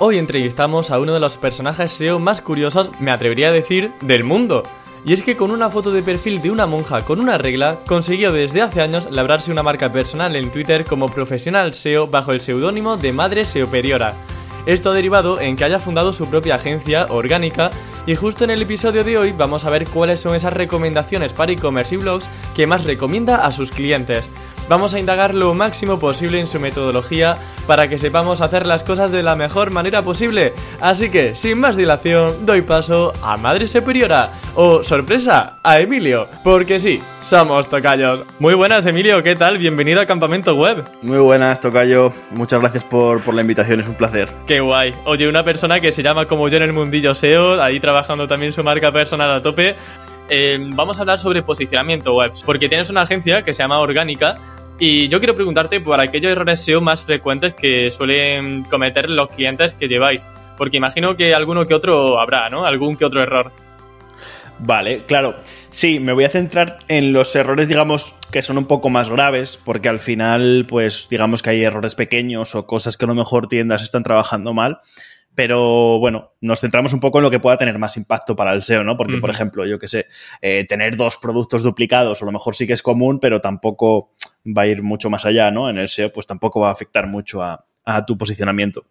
Hoy entrevistamos a uno de los personajes SEO más curiosos, me atrevería a decir, del mundo. Y es que con una foto de perfil de una monja con una regla, consiguió desde hace años labrarse una marca personal en Twitter como profesional SEO bajo el seudónimo de Madre Seoperiora. Esto ha derivado en que haya fundado su propia agencia, Orgánica, y justo en el episodio de hoy vamos a ver cuáles son esas recomendaciones para e-commerce y blogs que más recomienda a sus clientes. Vamos a indagar lo máximo posible en su metodología para que sepamos hacer las cosas de la mejor manera posible. Así que, sin más dilación, doy paso a Madre Superiora o, sorpresa, a Emilio. Porque sí, somos tocayos. Muy buenas, Emilio, ¿qué tal? Bienvenido a Campamento Web. Muy buenas, tocayo. Muchas gracias por, por la invitación, es un placer. Qué guay. Oye, una persona que se llama como yo en el mundillo SEO, ahí trabajando también su marca personal a tope. Eh, vamos a hablar sobre posicionamiento web, porque tienes una agencia que se llama Orgánica y yo quiero preguntarte por aquellos errores SEO más frecuentes que suelen cometer los clientes que lleváis, porque imagino que alguno que otro habrá, ¿no? Algún que otro error. Vale, claro. Sí, me voy a centrar en los errores, digamos, que son un poco más graves, porque al final, pues, digamos que hay errores pequeños o cosas que a lo mejor tiendas están trabajando mal. Pero bueno, nos centramos un poco en lo que pueda tener más impacto para el SEO, ¿no? Porque, por ejemplo, yo qué sé, eh, tener dos productos duplicados, a lo mejor sí que es común, pero tampoco va a ir mucho más allá, ¿no? En el SEO, pues tampoco va a afectar mucho a, tu posicionamiento.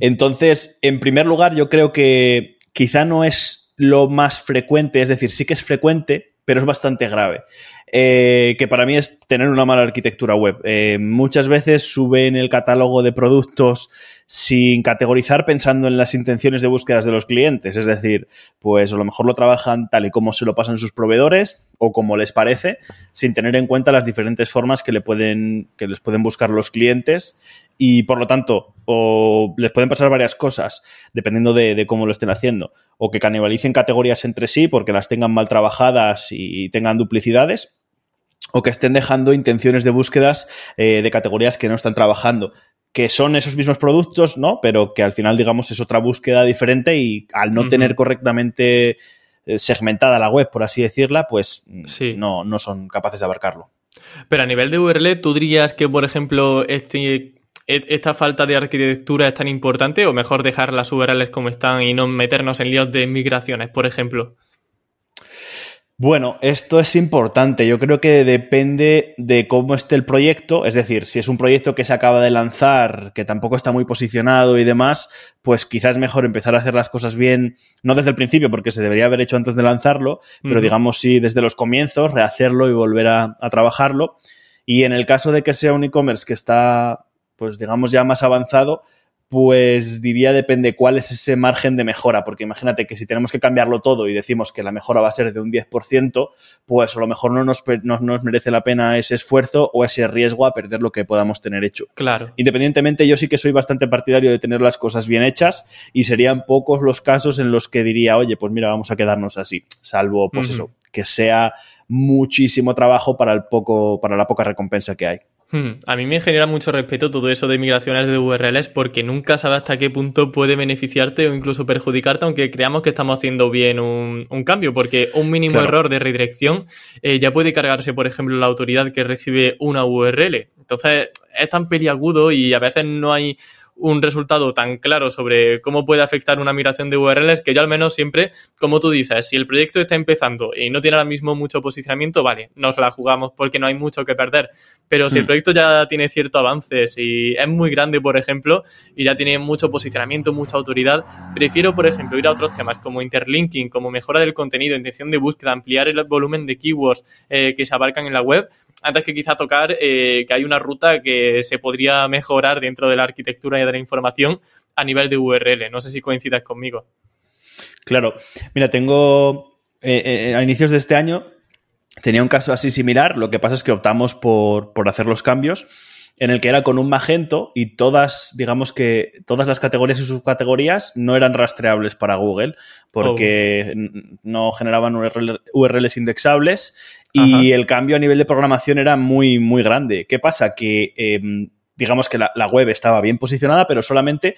Entonces, en primer lugar, yo creo que quizá no es lo más frecuente, es decir, sí que es frecuente, pero es bastante grave. Eh, que para mí es tener una mala arquitectura web. Eh, muchas veces suben el catálogo de productos sin categorizar pensando en las intenciones de búsquedas de los clientes. Es decir, pues a lo mejor lo trabajan tal y como se lo pasan sus proveedores o como les parece, sin tener en cuenta las diferentes formas que, les pueden buscar los clientes y por lo tanto o les pueden pasar varias cosas dependiendo de, cómo lo estén haciendo o que canibalicen categorías entre sí porque las tengan mal trabajadas y tengan duplicidades o que estén dejando intenciones de búsquedas eh, de categorías que no están trabajando que son esos mismos productos, ¿no? Pero que al final, digamos, es otra búsqueda diferente y al no tener correctamente eh, segmentada la web, por así decirla, pues mm, no, no son capaces de abarcarlo. Pero a nivel de URL, ¿tú dirías que, por ejemplo, este, e, esta falta de arquitectura es tan importante o mejor dejar las URLs como están y no meternos en líos de migraciones, por ejemplo? Bueno, esto es importante. Yo creo que depende de cómo esté el proyecto. Es decir, si es un proyecto que se acaba de lanzar, que tampoco está muy posicionado y demás, pues quizás es mejor empezar a hacer las cosas bien, no desde el principio, porque se debería haber hecho antes de lanzarlo, pero digamos sí desde los comienzos, rehacerlo y volver a, a trabajarlo. Y en el caso de que sea un e-commerce que está, pues digamos ya más avanzado, pues diría depende cuál es ese margen de mejora, porque imagínate que si tenemos que cambiarlo todo y decimos que la mejora va a ser de un 10%, pues a lo mejor no nos, no nos merece la pena ese esfuerzo o ese riesgo a perder lo que podamos tener hecho. Claro. Independientemente, yo sí que soy bastante partidario de tener las cosas bien hechas y serían pocos los casos en los que diría, oye, pues mira, vamos a quedarnos así, salvo, pues eso, que sea muchísimo trabajo para el poco, para la poca recompensa que hay. Hmm. A mí me genera mucho respeto todo eso de migraciones de URLs porque nunca sabes hasta qué punto puede beneficiarte o incluso perjudicarte, aunque creamos que estamos haciendo bien un, cambio, porque un mínimo error de redirección eh, ya puede cargarse, por ejemplo, la autoridad que recibe una URL. Entonces es tan peliagudo y a veces no hay un resultado tan claro sobre cómo puede afectar una migración de URLs que yo al menos siempre, como tú dices, si el proyecto está empezando y no tiene ahora mismo mucho posicionamiento, vale, nos la jugamos porque no hay mucho que perder. Pero si el mm. proyecto ya tiene ciertos avances y es muy grande, por ejemplo, y ya tiene mucho posicionamiento, mucha autoridad, prefiero, por ejemplo, ir a otros temas como interlinking, como mejora del contenido, intención de búsqueda, ampliar el volumen de keywords eh, que se abarcan en la web, antes que quizá tocar eh, que hay una ruta que se podría mejorar dentro de la arquitectura y de la información a nivel de URL. No sé si coincidas conmigo. Claro. Mira, tengo eh, eh, a inicios de este año tenía un caso así similar, lo que pasa es que optamos por, por hacer los cambios en el que era con un magento y todas, digamos que todas las categorías y subcategorías no eran rastreables para Google porque oh. no generaban URLs indexables y el cambio a nivel de programación era muy, muy grande. ¿Qué pasa? Que em, digamos que la, la, web estaba bien posicionada, pero solamente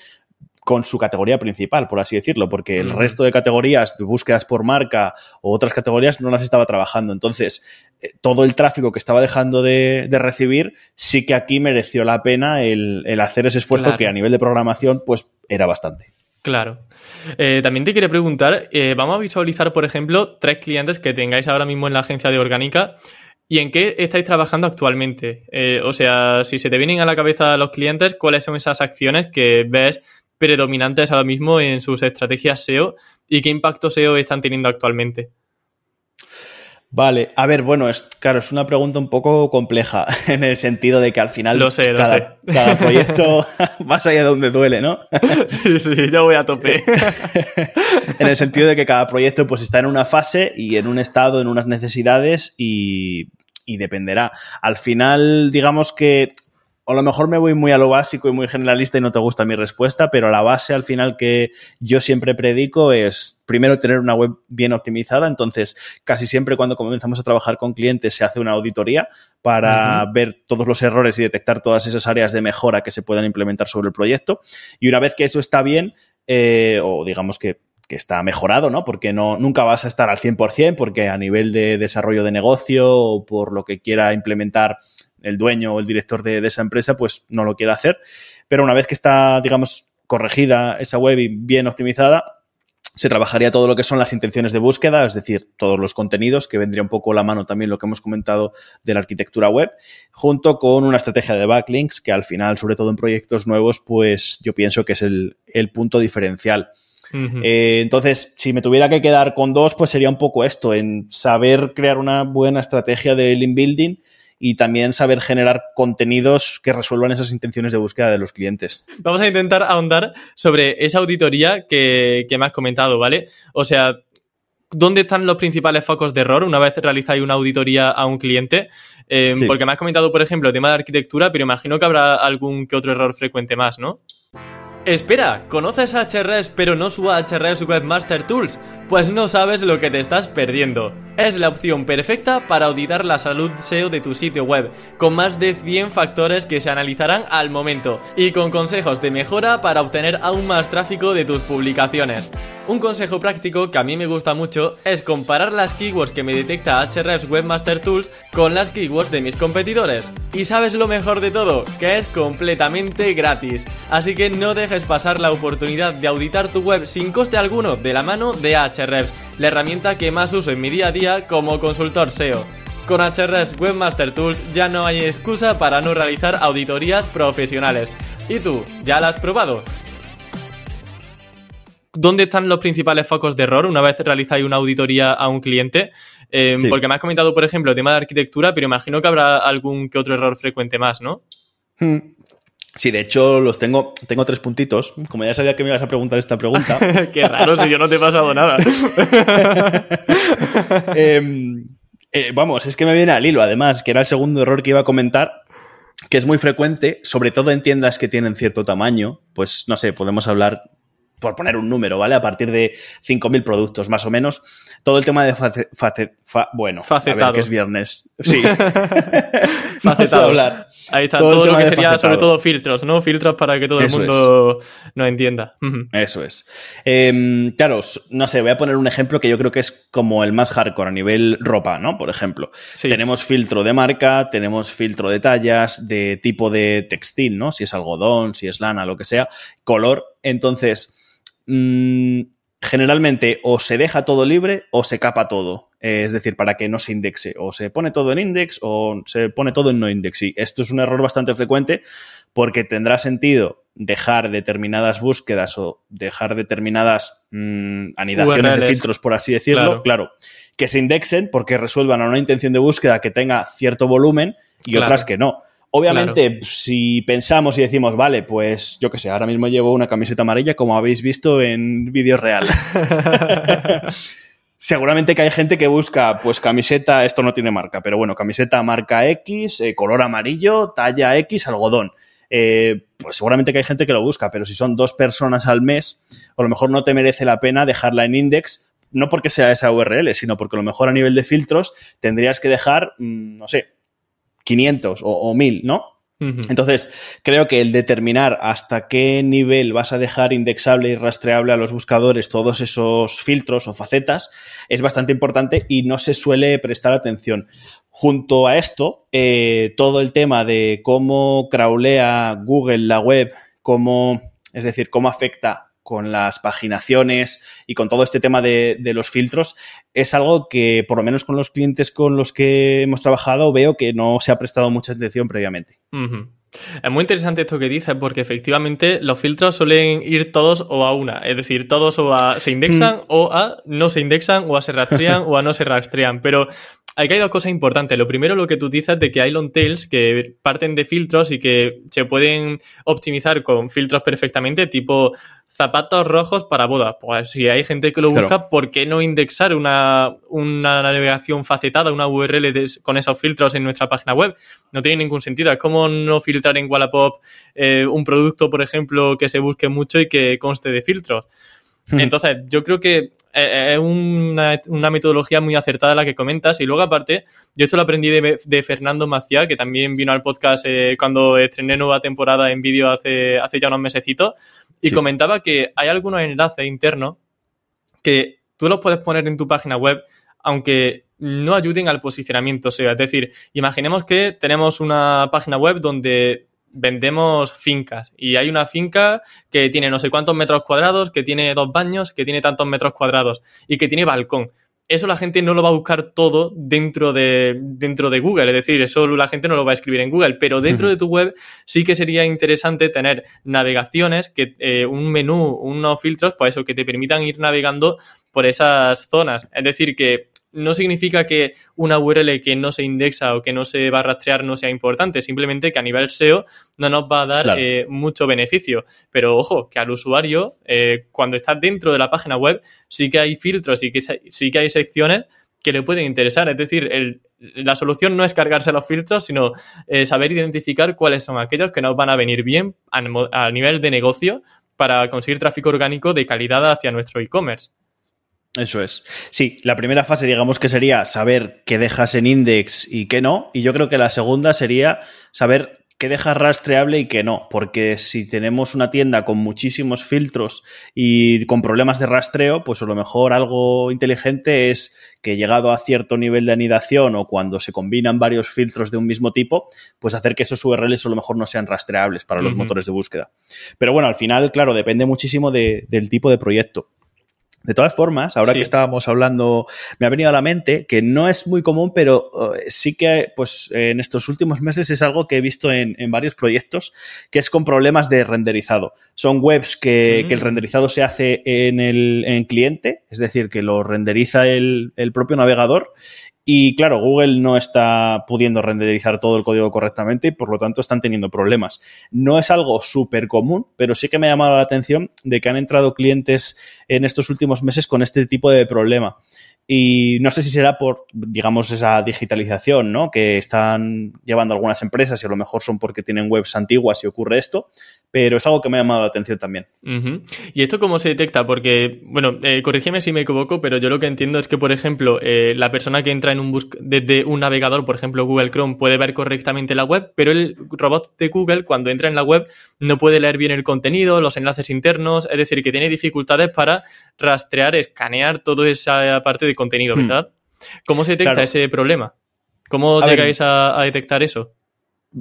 con su categoría principal, por así decirlo, porque el resto de categorías de búsquedas por marca o otras categorías no las estaba trabajando. Entonces, eh, todo el tráfico que estaba dejando de, recibir, sí que aquí mereció la pena el, hacer ese esfuerzo que a nivel de programación, pues era bastante. Claro. Eh, también te quería preguntar, eh, vamos a visualizar, por ejemplo, tres clientes que tengáis ahora mismo en la agencia de Orgánica. ¿Y en qué estáis trabajando actualmente? o sea, si se te vienen a la cabeza los clientes, ¿cuáles son esas acciones que ves predominantes ahora mismo en sus estrategias SEO y qué impacto SEO están teniendo actualmente? Vale, a ver, bueno, es, claro, es una pregunta un poco compleja en el sentido de que al final lo sé, cada, sé. cada proyecto vas allá donde duele, ¿no? Sí, sí, yo voy a tope. en el sentido de que cada proyecto pues está en una fase y en un estado, en unas necesidades y, y dependerá. Al final, digamos que a lo mejor me voy muy a lo básico y muy generalista y no te gusta mi respuesta, pero la base al final que yo siempre predico es primero tener una web bien optimizada. Entonces, casi siempre cuando comenzamos a trabajar con clientes se hace una auditoría para ver todos los errores y detectar todas esas áreas de mejora que se puedan implementar sobre el proyecto. Y una vez que eso está bien, eh, o digamos que que está mejorado, ¿no? Porque no, nunca vas a estar al 100%, porque a nivel de desarrollo de negocio o por lo que quiera implementar el dueño o el director de, esa empresa pues no lo quiere hacer. Pero una vez que está, digamos, corregida esa web y bien optimizada, se trabajaría todo lo que son las intenciones de búsqueda, es decir, todos los contenidos, que vendría un poco la mano también lo que hemos comentado de la arquitectura web, junto con una estrategia de backlinks, que al final, sobre todo en proyectos nuevos, pues yo pienso que es el, punto diferencial. Eh, entonces, si me tuviera que quedar con dos, pues sería un poco esto, en saber crear una buena estrategia de link building y también saber generar contenidos que resuelvan esas intenciones de búsqueda de los clientes. Vamos a intentar ahondar sobre esa auditoría que, me has comentado, ¿vale? O sea, ¿dónde están los principales focos de error una vez realizáis una auditoría a un cliente? Em, porque me has comentado, por ejemplo, el tema de arquitectura, pero imagino que habrá algún que otro error frecuente más, ¿no? Espera, ¿conoces Ahrefs pero no su Ahrefs Webmaster Tools? Pues no sabes lo que te estás perdiendo. Es la opción perfecta para auditar la salud SEO de tu sitio web, con más de 100 factores que se analizarán al momento y con consejos de mejora para obtener aún más tráfico de tus publicaciones. Un consejo práctico que a mí me gusta mucho es comparar las keywords que me detecta Ahrefs Webmaster Tools con las keywords de mis competidores. Y sabes lo mejor de todo, que es completamente gratis. Así que no dejes pasar la oportunidad de auditar tu web sin coste alguno de la mano de Ahrefs, la herramienta que más uso en mi día a día como consultor SEO. Con Ahrefs Webmaster Tools ya no hay excusa para no realizar auditorías profesionales. ¿Y tú, ya la has probado? ¿Dónde están los principales focos de error una vez realizáis una auditoría a un cliente? Eh, porque me has comentado, por ejemplo, el tema de arquitectura, pero imagino que habrá algún que otro error frecuente más, ¿no? Sí, de hecho los tengo, tengo tres puntitos. Como ya sabía que me ibas a preguntar esta pregunta. Qué raro si yo no te he pasado nada. Em, eh, vamos, es que me viene al hilo, además, que era el segundo error que iba a comentar, que es muy frecuente, sobre todo en tiendas que tienen cierto tamaño. Pues no sé, podemos hablar por poner un número, ¿vale? A partir de 5.000 productos, más o menos. Todo el tema de bueno, Facetado. A ver, que es viernes. Sí. Facetado. hablar. Ahí está, todo, lo que sería sobre todo filtros, ¿no? Filtros para que todo el mundo nos entienda. Eso es. Em, claro, no sé, voy a poner un ejemplo que yo creo que es como el más hardcore a nivel ropa, ¿no? Por ejemplo. Tenemos filtro de marca, tenemos filtro de tallas, de tipo de textil, ¿no? Si es algodón, si es lana, lo que sea, color. Entonces, Mm, generalmente o se deja todo libre o se capa todo. es decir, para que no se indexe. O se pone todo en index o se pone todo en no index. Y esto es un error bastante frecuente porque tendrá sentido dejar determinadas búsquedas o dejar determinadas mm, anidaciones de filtros, por así decirlo. Claro. Que se indexen porque resuelvan a una intención de búsqueda que tenga cierto volumen y otras que no. Obviamente, si pensamos y decimos, vale, pues yo qué sé, ahora mismo llevo una camiseta amarilla como habéis visto en vídeos reales. Seguramente que hay gente que busca, pues camiseta, esto no tiene marca, pero bueno, camiseta marca X, eh, color amarillo, talla X, algodón. Eh, pues seguramente que hay gente que lo busca, pero si son dos personas al mes, a lo mejor no te merece la pena dejarla en index, no porque sea esa URL, sino porque a lo mejor a nivel de filtros tendrías que dejar, mm, no sé, 500 o, o 1000, ¿no? Entonces, creo que el determinar hasta qué nivel vas a dejar indexable y rastreable a los buscadores todos esos filtros o facetas es bastante importante y no se suele prestar atención. Junto a esto, eh, todo el tema de cómo crawlea Google la web, cómo, es decir, cómo afecta con las paginaciones y con todo este tema de, los filtros, es algo que, por lo menos con los clientes con los que hemos trabajado, veo que no se ha prestado mucha atención previamente. Es muy interesante esto que dices, porque efectivamente los filtros suelen ir todos o a una. Es decir, todos o a se indexan mm. o a no se indexan o a se rastrean o a no se rastrean. Pero Aquí hay dos cosas importantes. Lo primero, lo que tú dices de que hay long tails que parten de filtros y que se pueden optimizar con filtros perfectamente, tipo zapatos rojos para boda. Pues si hay gente que lo busca, ¿por qué no indexar una, navegación facetada, una URL con esos filtros en nuestra página web? No tiene ningún sentido. Es como no filtrar en Wallapop eh, un producto, por ejemplo, que se busque mucho y que conste de filtros. Entonces, yo creo que eh, eh, es una, metodología muy acertada la que comentas. Y luego, aparte, yo esto lo aprendí de, Fernando Maciá, que también vino al podcast eh, cuando estrené nueva temporada en vídeo hace, hace ya unos mesecitos, y comentaba que hay algunos enlaces internos que tú los puedes poner en tu página web, aunque no ayuden al posicionamiento Es decir, imaginemos que tenemos una página web donde vendemos fincas y hay una finca que tiene no sé cuántos metros cuadrados, que tiene dos baños, que tiene tantos metros cuadrados y que tiene balcón. Eso la gente no lo va a buscar todo dentro de, dentro de Google, es decir, eso la gente no lo va a escribir en Google, pero dentro de tu web sí que sería interesante tener navegaciones, que eh, un menú, unos filtros, pues eso, que te permitan ir navegando por esas zonas. Es decir, que no significa que una URL que no se indexa o que no se va a rastrear no sea importante, simplemente que a nivel SEO no nos va a dar eh, mucho beneficio. Pero ojo, que al usuario, eh, cuando está dentro de la página web, sí que hay filtros y que sí que hay secciones que le pueden interesar. Es decir, la solución no es cargarse los filtros, sino eh, saber identificar cuáles son aquellos que nos van a venir bien a nivel de negocio para conseguir tráfico orgánico de calidad hacia nuestro e-commerce. Eso es. Sí, la primera fase, digamos que sería saber qué dejas en index y qué no. Y yo creo que la segunda sería saber qué dejas rastreable y qué no. Porque si tenemos una tienda con muchísimos filtros y con problemas de rastreo, pues a lo mejor algo inteligente es que llegado a cierto nivel de anidación o cuando se combinan varios filtros de un mismo tipo, pues hacer que esos URLs a lo mejor no sean rastreables para los motores de búsqueda. Pero bueno, al final, claro, depende muchísimo del tipo de proyecto. De todas formas, ahora que estábamos hablando, me ha venido a la mente que no es muy común, pero eh, sí que pues en estos últimos meses es algo que he visto en, varios proyectos, que es con problemas de renderizado. Son webs que, el mm. renderizado se hace en el en cliente, es decir, que lo renderiza el, el propio navegador y claro, Google no está pudiendo renderizar todo el código correctamente y por lo tanto están teniendo problemas. No es algo súper común, pero sí que me ha llamado la atención de que han entrado clientes en estos últimos meses con este tipo de problema. Y no sé si será por, digamos, esa digitalización, ¿no? Que están llevando algunas empresas y a lo mejor son porque tienen webs antiguas y ocurre esto, pero es algo que me ha llamado la atención también. ¿Y esto cómo se detecta? Porque, bueno, eh, corrígeme si me equivoco, pero yo lo que entiendo es que, por ejemplo, eh, la persona que entra en un bus desde un navegador, por ejemplo, Google Chrome, puede ver correctamente la web, pero el robot de Google, cuando entra en la web, no puede leer bien el contenido, los enlaces internos, es decir, que tiene dificultades para rastrear, escanear toda esa parte de contenido, hmm. ¿verdad? ¿Cómo se detecta ese problema? ¿Cómo llegáis a, detectar eso?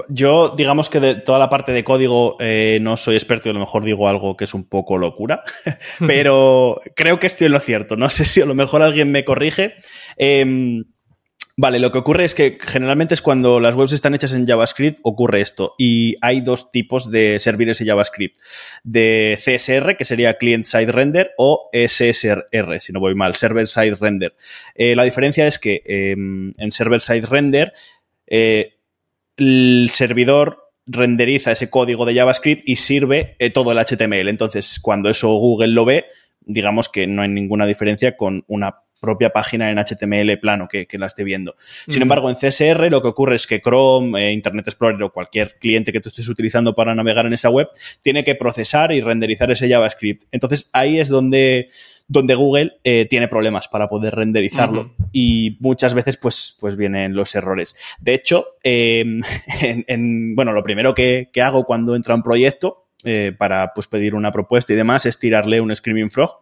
Yo, digamos que de toda la parte de código eh, no soy experto y a lo mejor digo algo que es un poco locura, pero creo que estoy en lo cierto. No sé si a lo mejor alguien me corrige. Em, Vale, lo que ocurre es que generalmente es cuando las webs están hechas en JavaScript, ocurre esto. Y hay dos tipos de servidores en JavaScript. De CSR, que sería Client Side Render, o SSR, si no voy mal, Server Side Render. Eh, la diferencia es que em, en Server Side Render, eh, el servidor renderiza ese código de JavaScript y sirve eh, todo el HTML. Entonces, cuando eso Google lo ve, digamos que no hay ninguna diferencia con una propia página en HTML plano que, la esté viendo. Sin embargo, en CSR lo que ocurre es que Chrome, eh, Internet Explorer o cualquier cliente que tú estés utilizando para navegar en esa web tiene que procesar y renderizar ese JavaScript. Entonces ahí es donde donde Google eh, tiene problemas para poder renderizarlo y muchas veces pues, pues vienen los errores. De hecho, em, en, bueno, lo primero que, hago cuando entra un proyecto eh, para pues, pedir una propuesta y demás es tirarle un Screaming Frog.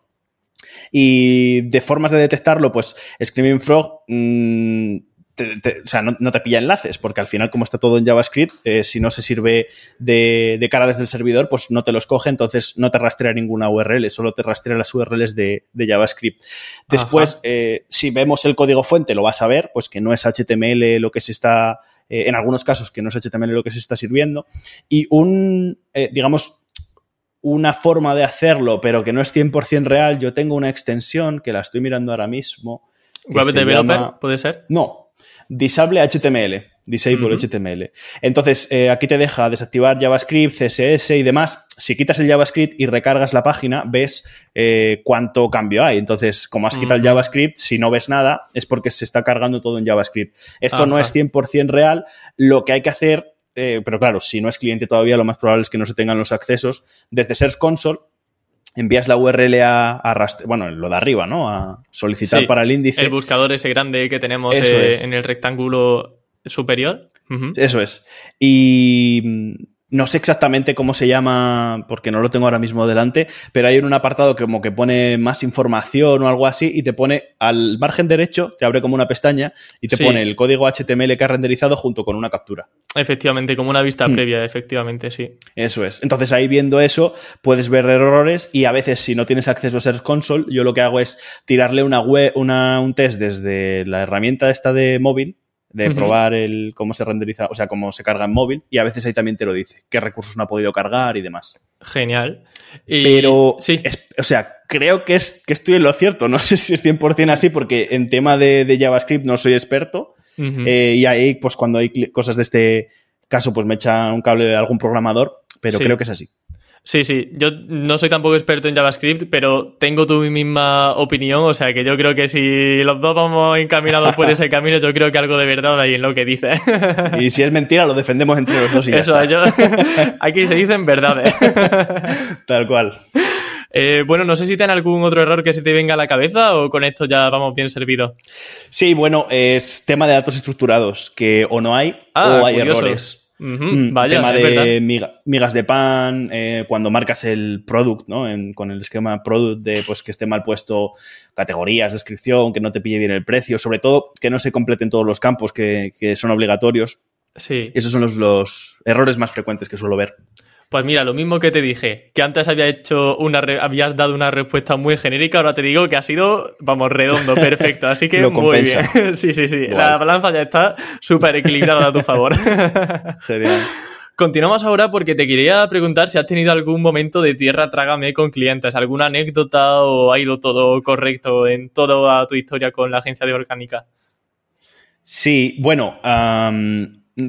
Y de formas de detectarlo, pues Screaming Frog mm, o sea, no, te pilla enlaces, porque al final, como está todo en JavaScript, eh, si no se sirve de, cara desde el servidor, pues no te los coge, entonces no te rastrea ninguna URL, solo te rastrea las URLs de, JavaScript. Después, eh, si vemos el código fuente, lo vas a ver, pues que no es HTML lo que se está, eh, en algunos casos, que no es HTML lo que se está sirviendo. Y un, digamos, una forma de hacerlo, pero que no es 100% real, yo tengo una extensión que la estoy mirando ahora mismo. ¿Web Developer puede ser? No, Disable HTML. Disable HTML. Entonces, eh, aquí te deja desactivar JavaScript, CSS y demás. Si quitas el JavaScript y recargas la página, ves eh, cuánto cambio hay. Entonces, como has quitado el JavaScript, si no ves nada, es porque se está cargando todo en JavaScript. Esto no es 100% real. Lo que hay que hacer, eh, pero claro, si no es cliente todavía, lo más probable es que no se tengan los accesos. Desde Search Console, envías la URL a, bueno, lo de arriba, ¿no? A solicitar para el índice. El buscador ese grande que tenemos eh, en el rectángulo superior. Eso es. Y no sé exactamente cómo se llama, porque no lo tengo ahora mismo delante, pero hay un apartado que como que pone más información o algo así y te pone al margen derecho, te abre como una pestaña y te pone el código HTML que ha renderizado junto con una captura. Efectivamente, como una vista hmm. previa, efectivamente, sí. Eso es. Entonces ahí viendo eso puedes ver errores y a veces si no tienes acceso a Search Console, yo lo que hago es tirarle una web, una, un test desde la herramienta esta de móvil de probar el cómo se renderiza, o sea, cómo se carga en móvil, y a veces ahí también te lo dice, qué recursos no ha podido cargar y demás. Genial. Pero, sí. o sea, creo que, es, que estoy en lo cierto, no sé si es 100% así, porque en tema de, JavaScript no soy experto, eh, y ahí, pues cuando hay cosas de este caso, pues me echa un cable de algún programador, pero creo que es así. Sí, sí, yo no soy tampoco experto en JavaScript, pero tengo tu misma opinión, o sea que yo creo que si los dos vamos encaminados por ese camino, yo creo que algo de verdad hay en lo que dice. Y si es mentira, lo defendemos entre los dos y Eso, Yo, aquí se dicen verdades. Tal cual. Eh, bueno, no sé si tiene algún otro error que se te venga a la cabeza o con esto ya vamos bien servidos. Sí, bueno, es tema de datos estructurados, que o no hay ah, o hay errores. Vaya, tema de migas de pan, eh, cuando marcas el product, ¿no? con el esquema product de pues que esté mal puesto categorías, descripción, que no te pille bien el precio, sobre todo que no se completen todos los campos que, son obligatorios. Sí. Esos son los errores más frecuentes que suelo ver. Pues mira, lo mismo que te dije, que antes había hecho una habías dado una respuesta muy genérica, ahora te digo que ha sido, vamos, redondo, perfecto. Así que muy bien. sí, sí, sí. La balanza ya está súper equilibrada a tu favor. Genial. Continuamos ahora porque te quería preguntar si has tenido algún momento de tierra trágame con clientes, alguna anécdota o ha ido todo correcto en toda tu historia con la agencia de orgánica. Sí, bueno,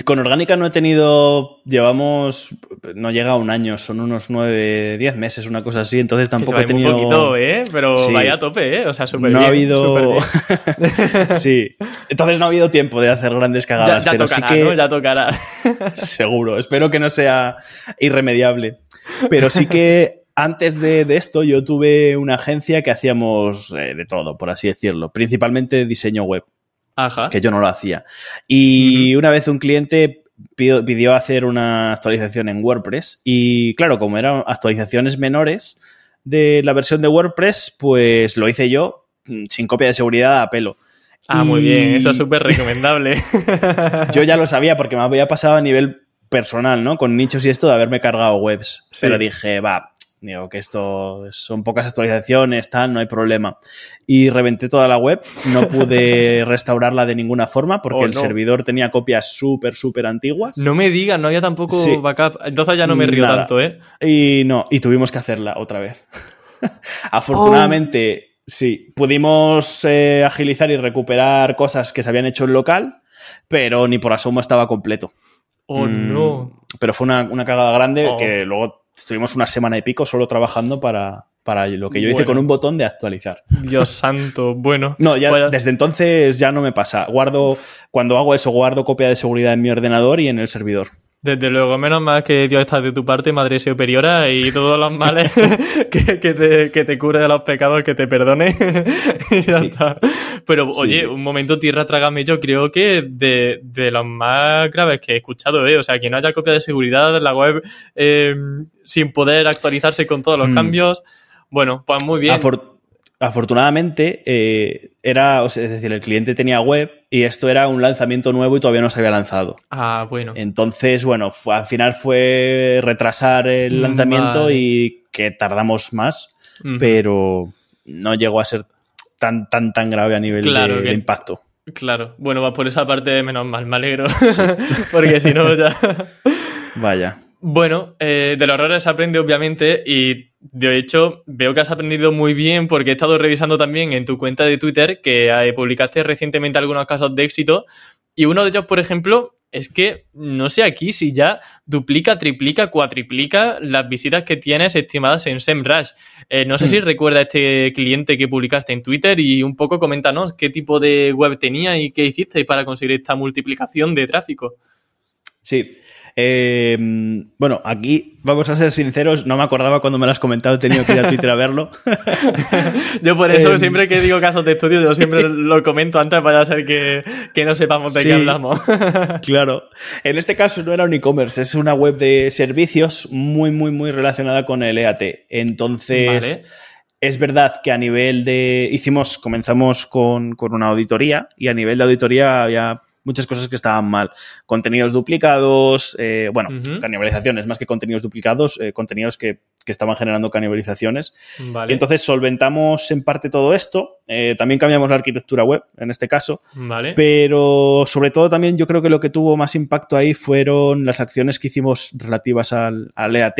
con Orgánica no he tenido, llevamos, no llega a un año, son unos nueve, diez meses, una cosa así, entonces tampoco he tenido... Un poquito, ¿eh? Pero vaya a tope, ¿eh? O sea, súper No ha habido... sí, entonces no ha habido tiempo de hacer grandes cagadas, ya, pero tocará, sí que... ¿no? Ya tocará. Seguro, espero que no sea irremediable. Pero sí que antes de, esto yo tuve una agencia que hacíamos eh, de todo, por así decirlo, principalmente diseño web que yo no lo hacía. Y una vez un cliente pidió, hacer una actualización en WordPress y claro, como eran actualizaciones menores de la versión de WordPress, pues lo hice yo mm, sin copia de seguridad a pelo. Ah, muy bien, eso es súper recomendable. yo ya lo sabía porque me había pasado a nivel personal, ¿no? Con nichos y esto de haberme cargado webs. Pero dije, va, Digo que esto son pocas actualizaciones, tal, no hay problema. Y reventé toda la web, no pude restaurarla de ninguna forma porque oh, el servidor tenía copias súper, súper antiguas. No me digas, no había tampoco backup. Entonces ya no me río tanto, ¿eh? Y no, y tuvimos que hacerla otra vez. Afortunadamente, sí, pudimos eh, agilizar y recuperar cosas que se habían hecho en local, pero ni por asomo estaba completo. Oh, no. Mm, pero fue una, cagada grande oh. que luego estuvimos una semana y pico solo trabajando para, para lo que yo hice con un botón de actualizar. Dios santo, bueno. No, ya pues- desde entonces ya no me pasa. Guardo, cuando hago eso, guardo copia de seguridad en mi ordenador y en el servidor. Desde luego, menos mal que Dios está de tu parte, Madre Superiora, y todos los males que, te, que te cure de los pecados, que te perdone. y ya está. Pero, oye, un momento, tierra, trágame, yo creo que de, de, los más graves que he escuchado, ¿eh? O sea, que no haya copia de seguridad de la web eh, sin poder actualizarse con todos los mm. cambios. Bueno, pues muy bien afortunadamente, eh, era, es decir, el cliente tenía web y esto era un lanzamiento nuevo y todavía no se había lanzado. Ah, bueno. Entonces, bueno, al final fue retrasar el lanzamiento y que tardamos más, pero no llegó a ser tan, tan, tan grave a nivel de, impacto. Claro, bueno, va por esa parte menos mal, me alegro, porque si no ya... Vaya. Bueno, eh, de los errores aprende obviamente y de hecho veo que has aprendido muy bien porque he estado revisando también en tu cuenta de Twitter que eh, publicaste recientemente algunos casos de éxito y uno de ellos, por ejemplo, es que no sé aquí si ya duplica, triplica, cuatriplica las visitas que tienes estimadas en SEMrush. Eh, no sé si hmm. recuerda este cliente que publicaste en Twitter y un poco coméntanos qué tipo de web tenía y qué hiciste para conseguir esta multiplicación de tráfico. Sí, eh, bueno, aquí vamos a ser sinceros, no me acordaba cuando me lo has comentado, he tenido que ir a Twitter a verlo. yo por eso, em, siempre que digo casos de estudio, yo siempre lo comento antes para ser que, no sepamos de qué hablamos. claro. En este caso no era un e-commerce, es una web de servicios muy, muy, muy relacionada con el EAT. Entonces... Es verdad que a nivel de. Hicimos, comenzamos con, con, una auditoría y a nivel de auditoría había muchas cosas que estaban mal. Contenidos duplicados, eh, bueno, canibalizaciones, más que contenidos duplicados, eh, contenidos que, estaban generando canibalizaciones. Y entonces solventamos en parte todo esto. Eh, también cambiamos la arquitectura web, en este caso. Vale. Pero sobre todo también yo creo que lo que tuvo más impacto ahí fueron las acciones que hicimos relativas al, al EAT,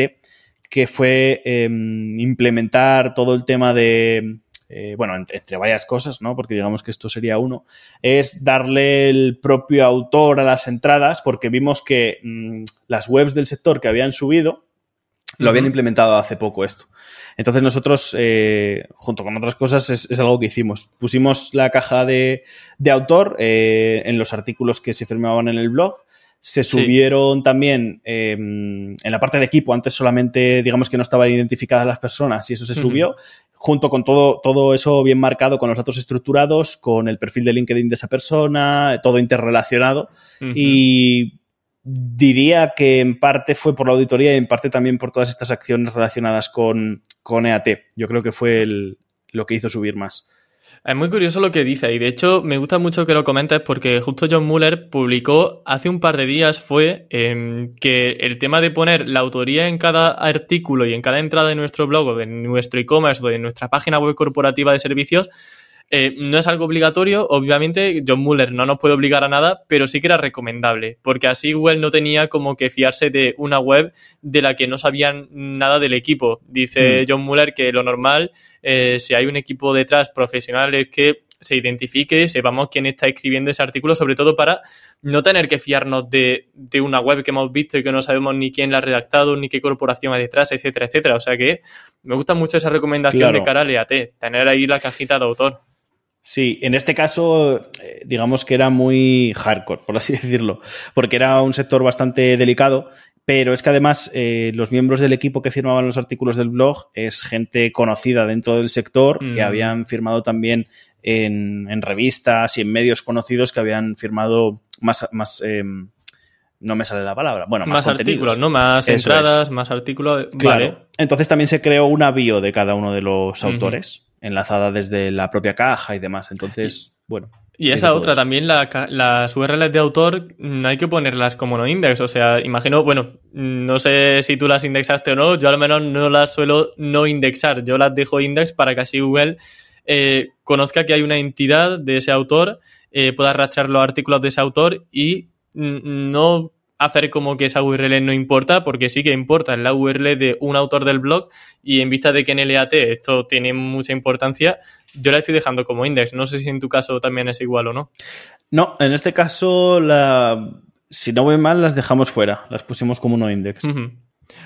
que fue em, implementar todo el tema de eh, bueno, entre, varias cosas, ¿no? Porque digamos que esto sería uno, es darle el propio autor a las entradas, porque vimos que mm, las webs del sector que habían subido lo habían implementado hace poco esto. Entonces nosotros, eh, junto con otras cosas, es, algo que hicimos. Pusimos la caja de, autor eh, en los artículos que se firmaban en el blog se subieron también em, en la parte de equipo, antes solamente digamos que no estaban identificadas las personas y eso se subió, junto con todo, todo eso bien marcado con los datos estructurados, con el perfil de LinkedIn de esa persona, todo interrelacionado. Y diría que en parte fue por la auditoría y en parte también por todas estas acciones relacionadas con, con EAT. Yo creo que fue lo que hizo subir más. Es muy curioso lo que dice y de hecho me gusta mucho que lo comentes porque justo John Muller publicó hace un par de días fue em, que el tema de poner la autoría en cada artículo y en cada entrada de nuestro blog o de nuestro e-commerce o de nuestra página web corporativa de servicios eh, no es algo obligatorio, obviamente John Muller no nos puede obligar a nada, pero sí que era recomendable, porque así Google no tenía como que fiarse de una web de la que no sabían nada del equipo. Dice mm. John Muller que lo normal, eh, si hay un equipo detrás profesional, es que se identifique, sepamos quién está escribiendo ese artículo, sobre todo para no tener que fiarnos de, una web que hemos visto y que no sabemos ni quién la ha redactado, ni qué corporación hay detrás, etcétera, etcétera. O sea que me gusta mucho esa recomendación de cara al EAT, tener ahí la cajita de autor. Sí, en este caso, eh, digamos que era muy hardcore, por así decirlo, porque era un sector bastante delicado, pero es que además eh, los miembros del equipo que firmaban los artículos del blog es gente conocida dentro del sector, que mm. habían firmado también en, revistas y en medios conocidos que habían firmado más, más em, no me sale la palabra. Bueno, más, artículos, ¿no? Más entradas, más artículos. Claro. Entonces también se creó una bio de cada uno de los autores enlazada desde la propia caja y demás. Entonces, bueno. Y esa otra también, las URLs de autor, no hay que ponerlas como no index. O sea, imagino, bueno, no sé si tú las indexaste o no, yo al menos no las suelo no indexar. Yo las dejo index para que así Google eh, conozca que hay una entidad de ese autor, eh, pueda rastrear los artículos de ese autor y no hacer como que esa URL no importa, porque sí que importa, es la URL de un autor del blog y en vista de que en LAT esto tiene mucha importancia, yo la estoy dejando como index. No sé si en tu caso también es igual o no. No, en este caso, la... si no voy mal, las dejamos fuera, las pusimos como no index.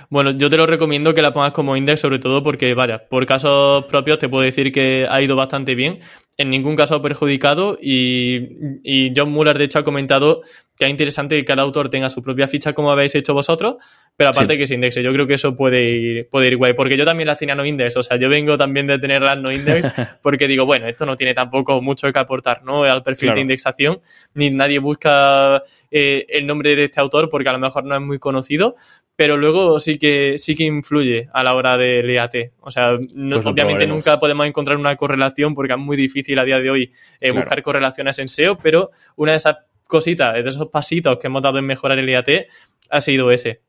Bueno, yo te lo recomiendo que la pongas como index, sobre todo porque, vaya, por casos propios te puedo decir que ha ido bastante bien. En ningún caso ha perjudicado y, y John Muller, de hecho, ha comentado que es interesante que cada autor tenga su propia ficha como habéis hecho vosotros, pero aparte que se indexe. Yo creo que eso puede ir, puede ir guay, porque yo también las tenía no index, o sea, yo vengo también de tenerlas no index, porque digo, bueno, esto no tiene tampoco mucho que aportar, ¿no? Al perfil de indexación, ni nadie busca eh, el nombre de este autor porque a lo mejor no es muy conocido, pero luego sí que sí que influye a la hora del EAT. O sea, pues obviamente nunca podemos encontrar una correlación porque es muy difícil a día de hoy eh, buscar correlaciones en SEO, pero una de esas cositas, de esos pasitos que hemos dado en mejorar el IAT, ha sido ese.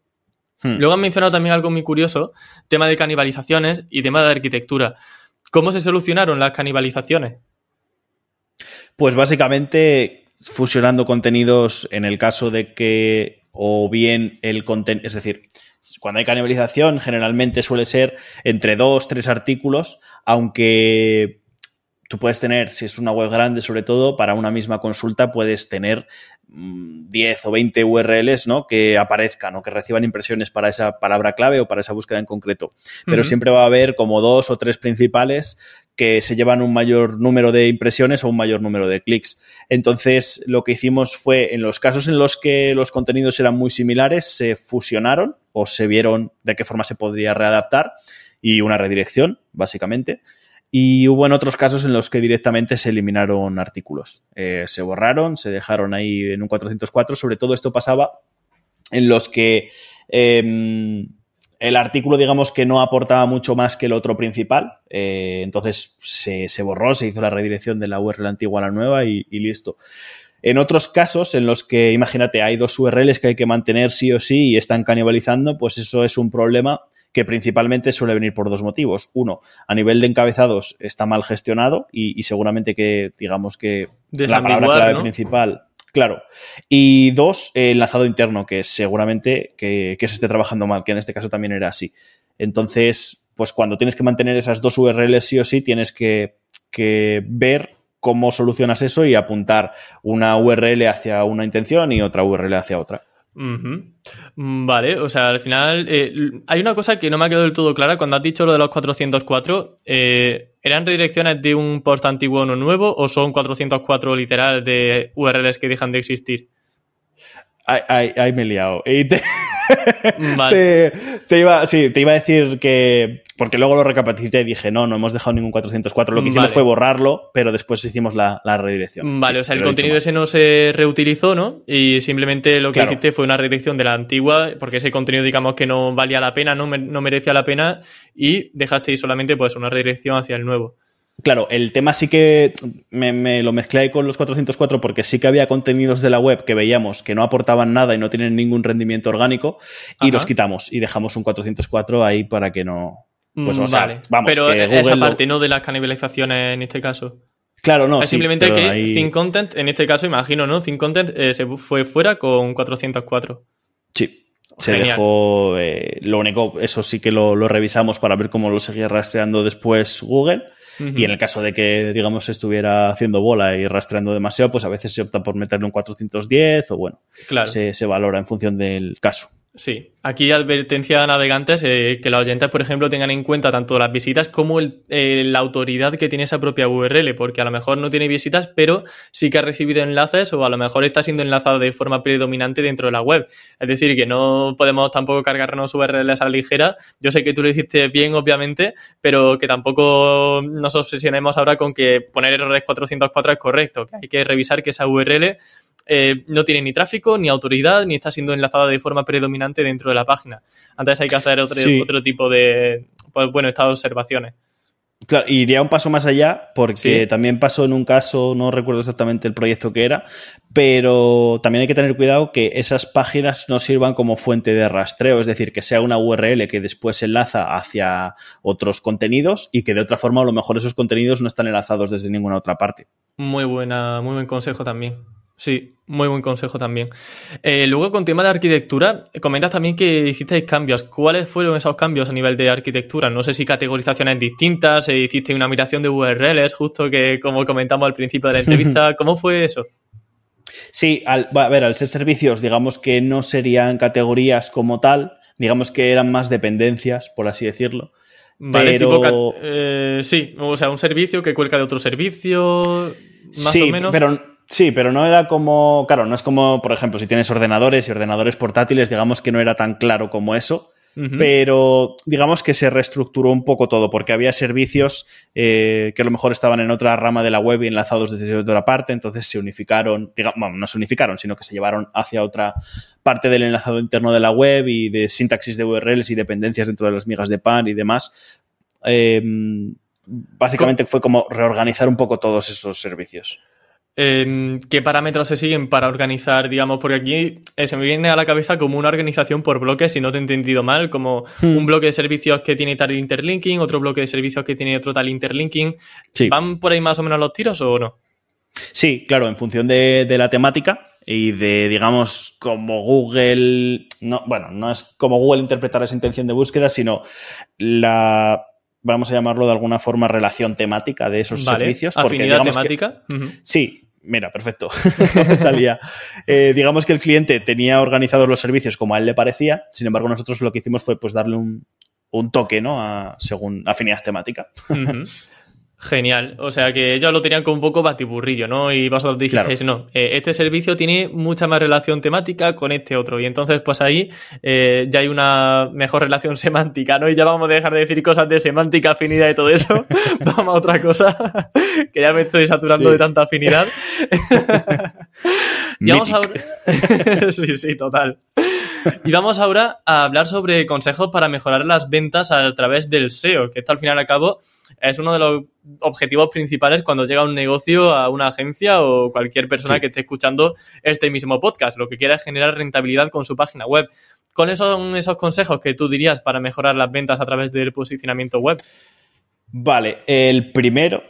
Hmm. Luego han mencionado también algo muy curioso, tema de canibalizaciones y tema de arquitectura. ¿Cómo se solucionaron las canibalizaciones? Pues básicamente fusionando contenidos en el caso de que o bien el contenido, es decir, cuando hay canibalización generalmente suele ser entre dos, tres artículos, aunque tú puedes tener, si es una web grande sobre todo, para una misma consulta puedes tener 10 mm, o 20 URLs ¿no? que aparezcan o que reciban impresiones para esa palabra clave o para esa búsqueda en concreto. Pero siempre va a haber como dos o tres principales que se llevan un mayor número de impresiones o un mayor número de clics. Entonces, lo que hicimos fue, en los casos en los que los contenidos eran muy similares, se fusionaron o se vieron de qué forma se podría readaptar y una redirección, básicamente. Y hubo en otros casos en los que directamente se eliminaron artículos. Eh, se borraron, se dejaron ahí en un 404. Sobre todo esto pasaba en los que em, el artículo, digamos que no aportaba mucho más que el otro principal. Eh, entonces se, borró, se hizo la redirección de la URL antigua a la nueva y, y listo. En otros casos en los que, imagínate, hay dos URLs que hay que mantener sí o sí y están canibalizando, pues eso es un problema que principalmente suele venir por dos motivos. Uno, a nivel de encabezados está mal gestionado y, seguramente que, digamos que la palabra clave principal Claro. Y dos, el enlazado interno, que seguramente que, se esté trabajando mal, que en este caso también era así. Entonces, pues cuando tienes que mantener esas dos URLs sí o sí, tienes que, que ver cómo solucionas eso y apuntar una URL hacia una intención y otra URL hacia otra. Mm, vale, o sea, al final eh, hay una cosa que no me ha quedado del todo clara. Cuando has dicho lo de los 404, eh, ¿eran redirecciones de un post antiguo a uno nuevo o son 404 literal de URLs que dejan de existir? Ahí, me he liado. Vale. te, iba, sí, te iba a decir que porque luego lo recapacité y dije, no, no hemos dejado ningún 404. Lo que hicimos fue borrarlo, pero después hicimos la, redirección. Vale, o sea, el contenido ese no se reutilizó, ¿no? Y simplemente lo que hiciste fue una redirección de la antigua, porque ese contenido, digamos, que no valía la pena, no, no merecía la pena, y dejaste solamente pues una redirección hacia el nuevo. Claro, el tema sí que me, lo mezclé con los 404 porque sí que había contenidos de la web que veíamos que no aportaban nada y no tienen ningún rendimiento orgánico y los quitamos y dejamos un 404 ahí para que no, pues, mm, vale. vamos, Pero esa parte, no de las canibalizaciones en este caso. Claro, no. Es simplemente que ahí... Content, en este caso, imagino, ¿no? Think Content eh, se fue fuera con 404. Sí. Se dejó. Eh, lo único, eso sí que lo, revisamos para ver cómo lo seguía rastreando después Google. Y en el caso de que, digamos, estuviera haciendo bola y rastreando demasiado, pues a veces se opta por meterle un 410 o bueno, claro. se valora en función del caso. Sí, aquí advertencia a navegantes eh, que los oyentes, por ejemplo, tengan en cuenta tanto las visitas como eh, la autoridad que tiene esa propia URL, porque a lo mejor no tiene visitas, pero sí que ha recibido enlaces o a lo mejor está siendo enlazado de forma predominante dentro de la web. Es decir, que no podemos tampoco cargarnos URLs a la ligera. Yo sé que tú lo hiciste bien, obviamente, pero que tampoco nos obsesionemos ahora con que poner errores 404 es correcto, que hay que revisar que esa URL eh, no tiene ni tráfico, ni autoridad, ni está siendo enlazada de forma predominante dentro de la página. Antes hay que hacer otro, otro tipo de, pues, bueno, estas observaciones. Claro, iría un paso más allá porque también pasó en un caso, no recuerdo exactamente el proyecto que era, pero también hay que tener cuidado que esas páginas no sirvan como fuente de rastreo, es decir, que sea una URL que después enlaza hacia otros contenidos y que de otra forma a lo mejor esos contenidos no están enlazados desde ninguna otra parte. Muy buena, muy buen consejo también. Sí, muy buen consejo también. Eh, luego, con tema de arquitectura, comentas también que hicisteis cambios. ¿Cuáles fueron esos cambios a nivel de arquitectura? No sé si categorizaciones distintas, eh, hiciste una migración de URLs, justo que como comentamos al principio de la entrevista. ¿Cómo fue eso? Sí, a ver, al ser servicios, digamos que no serían categorías como tal, digamos que eran más dependencias, por así decirlo. Vale, tipo, eh, sí, o sea, un servicio que cuelga de otro servicio, más o menos. Pero, sí, pero no era como, claro, no es como, por ejemplo, si tienes ordenadores y ordenadores portátiles, digamos que no era tan claro como eso pero digamos que se reestructuró un poco todo porque había servicios eh, que a lo mejor estaban en otra rama de la web y enlazados desde otra parte, entonces se unificaron, digamos, bueno, no se unificaron, sino que se llevaron hacia otra parte del enlazado interno de la web y de sintaxis de URLs y dependencias dentro de las migas de pan y demás. Em, básicamente fue como reorganizar un poco todos esos servicios. Em, ¿Qué parámetros se siguen para organizar, digamos? Porque aquí eh, se me viene a la cabeza como una organización por bloques, si no te he entendido mal, como hmm. un bloque de servicios que tiene tal interlinking, otro bloque de servicios que tiene otro tal interlinking. ¿Van por ahí más o menos los tiros o no? Sí, claro, en función de, la temática y de, digamos, como Google, no, bueno, no es como Google interpretar esa intención de búsqueda, sino la, vamos a llamarlo de alguna forma, relación temática de esos servicios. Porque, ¿Afinidad temática? Sí, Mira, perfecto. salía. Eh, digamos que el cliente tenía organizados los servicios como a él le parecía. Sin embargo, nosotros lo que hicimos fue pues darle un, toque, ¿no? A, según afinidad temática. Genial. O sea que ellos lo tenían como un poco batiburrillo, ¿no? Y vosotros dijisteis, no, eh, este servicio tiene mucha más relación temática con este otro. Y entonces, pues ahí eh, ya hay una mejor relación semántica, ¿no? Y ya vamos a dejar de decir cosas de semántica, afinidad y todo eso. vamos a otra cosa, que ya me estoy saturando de tanta afinidad. y vamos ahora. sí, sí, total. Y vamos ahora a hablar sobre consejos para mejorar las ventas a través del SEO, que esto al final y al cabo es uno de los objetivos principales cuando llega un negocio a una agencia o cualquier persona que esté escuchando este mismo podcast. Lo que quiera es generar rentabilidad con su página web. ¿Cuáles son esos consejos que tú dirías para mejorar las ventas a través del posicionamiento web? Vale, el primero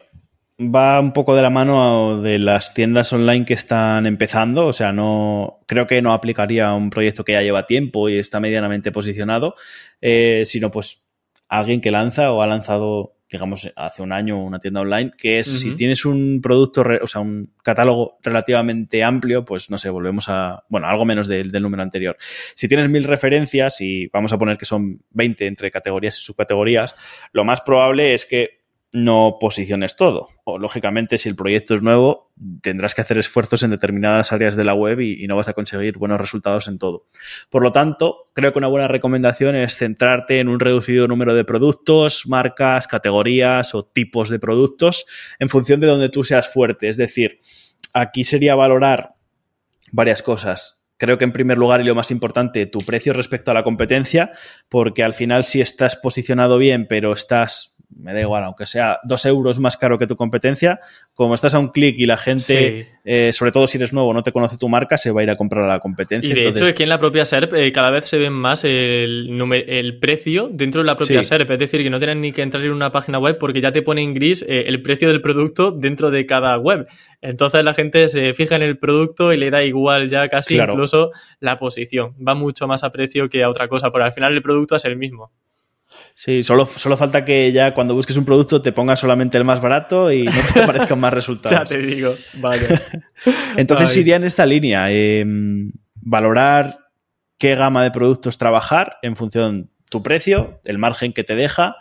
va un poco de la mano de las tiendas online que están empezando, o sea, no creo que no aplicaría a un proyecto que ya lleva tiempo y está medianamente posicionado, eh, sino pues alguien que lanza o ha lanzado digamos, hace un año una tienda online, que es si tienes un producto, o sea, un catálogo relativamente amplio, pues no sé, volvemos a, bueno, algo menos del número anterior. Si tienes mil referencias y vamos a poner que son 20 entre categorías y subcategorías, lo más probable es que no posiciones todo. O, lógicamente, si el proyecto es nuevo, tendrás que hacer esfuerzos en determinadas áreas de la web y, no vas a conseguir buenos resultados en todo. Por lo tanto, creo que una buena recomendación es centrarte en un reducido número de productos, marcas, categorías o tipos de productos en función de donde tú seas fuerte. Es decir, aquí sería valorar varias cosas creo que en primer lugar y lo más importante, tu precio respecto a la competencia, porque al final si estás posicionado bien, pero estás me da igual, aunque sea dos euros más caro que tu competencia, como estás a un clic y la gente, eh, sobre todo si eres nuevo, no te conoce tu marca, se va a ir a comprar a la competencia. Y de hecho, aquí en la propia SERP eh, cada vez se ve más el, el precio dentro de la propia SERP. Es decir, que no tienes ni que entrar en una página web porque ya te pone en gris eh, el precio del producto dentro de cada web. Entonces la gente se fija en el producto y le da igual ya casi incluso la posición. Va mucho más a precio que a otra cosa, porque al final el producto es el mismo. Sí, solo, solo falta que ya cuando busques un producto te pongas solamente el más barato y no te aparezcan más resultados. ya te digo, vale. Entonces iría en esta línea. Em, valorar qué gama de productos trabajar en función de tu precio, el margen que te deja,